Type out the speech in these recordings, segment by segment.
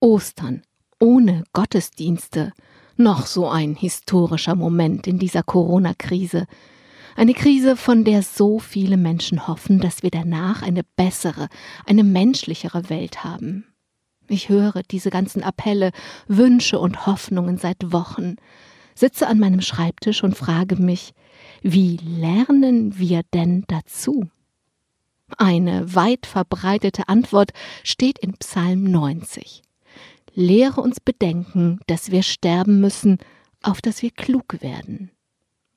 Ostern ohne Gottesdienste. Noch so ein historischer Moment in dieser Corona-Krise. Eine Krise, von der so viele Menschen hoffen, dass wir danach eine bessere, eine menschlichere Welt haben. Ich höre diese ganzen Appelle, Wünsche und Hoffnungen seit Wochen, sitze an meinem Schreibtisch und frage mich, wie lernen wir denn dazu? Eine weit verbreitete Antwort steht in Psalm 90. Lehre uns bedenken, dass wir sterben müssen, auf dass wir klug werden.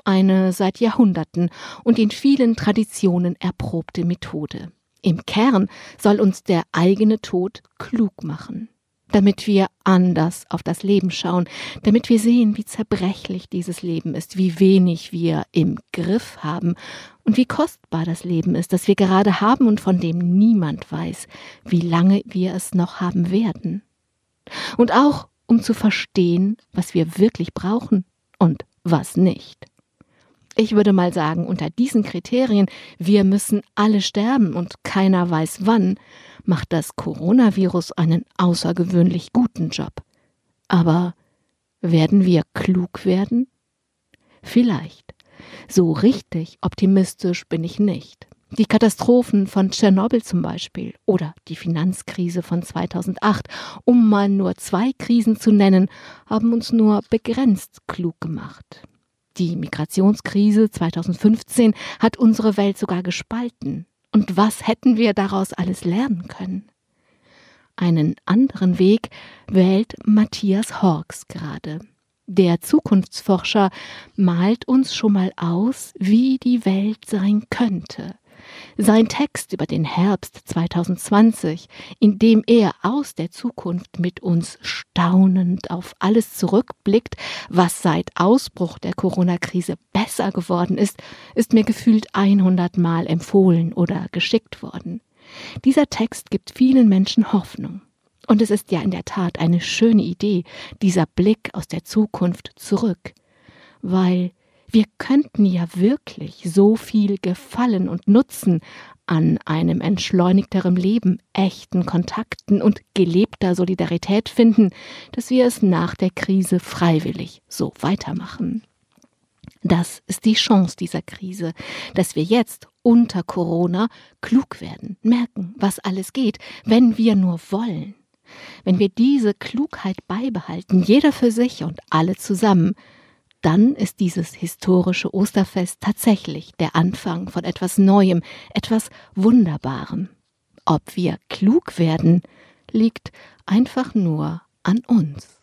Eine seit Jahrhunderten und in vielen Traditionen erprobte Methode. Im Kern soll uns der eigene Tod klug machen, damit wir anders auf das Leben schauen, damit wir sehen, wie zerbrechlich dieses Leben ist, wie wenig wir im Griff haben und wie kostbar das Leben ist, das wir gerade haben und von dem niemand weiß, wie lange wir es noch haben werden. Und auch um zu verstehen, was wir wirklich brauchen und was nicht. Ich würde mal sagen, unter diesen Kriterien, wir müssen alle sterben und keiner weiß wann, macht das Coronavirus einen außergewöhnlich guten Job. Aber werden wir klug werden? Vielleicht. So richtig optimistisch bin ich nicht. Die Katastrophen von Tschernobyl zum Beispiel oder die Finanzkrise von 2008, um mal nur zwei Krisen zu nennen, haben uns nur begrenzt klug gemacht. Die Migrationskrise 2015 hat unsere Welt sogar gespalten. Und was hätten wir daraus alles lernen können? Einen anderen Weg wählt Matthias Horks gerade. Der Zukunftsforscher malt uns schon mal aus, wie die Welt sein könnte. Sein Text über den Herbst 2020, in dem er aus der Zukunft mit uns staunend auf alles zurückblickt, was seit Ausbruch der Corona-Krise besser geworden ist, ist mir gefühlt 100 Mal empfohlen oder geschickt worden. Dieser Text gibt vielen Menschen Hoffnung. Und es ist ja in der Tat eine schöne Idee, dieser Blick aus der Zukunft zurück, weil wir könnten ja wirklich so viel Gefallen und Nutzen an einem entschleunigteren Leben, echten Kontakten und gelebter Solidarität finden, dass wir es nach der Krise freiwillig so weitermachen. Das ist die Chance dieser Krise, dass wir jetzt unter Corona klug werden, merken, was alles geht, wenn wir nur wollen. Wenn wir diese Klugheit beibehalten, jeder für sich und alle zusammen, dann ist dieses historische Osterfest tatsächlich der Anfang von etwas Neuem, etwas Wunderbarem. Ob wir klug werden, liegt einfach nur an uns.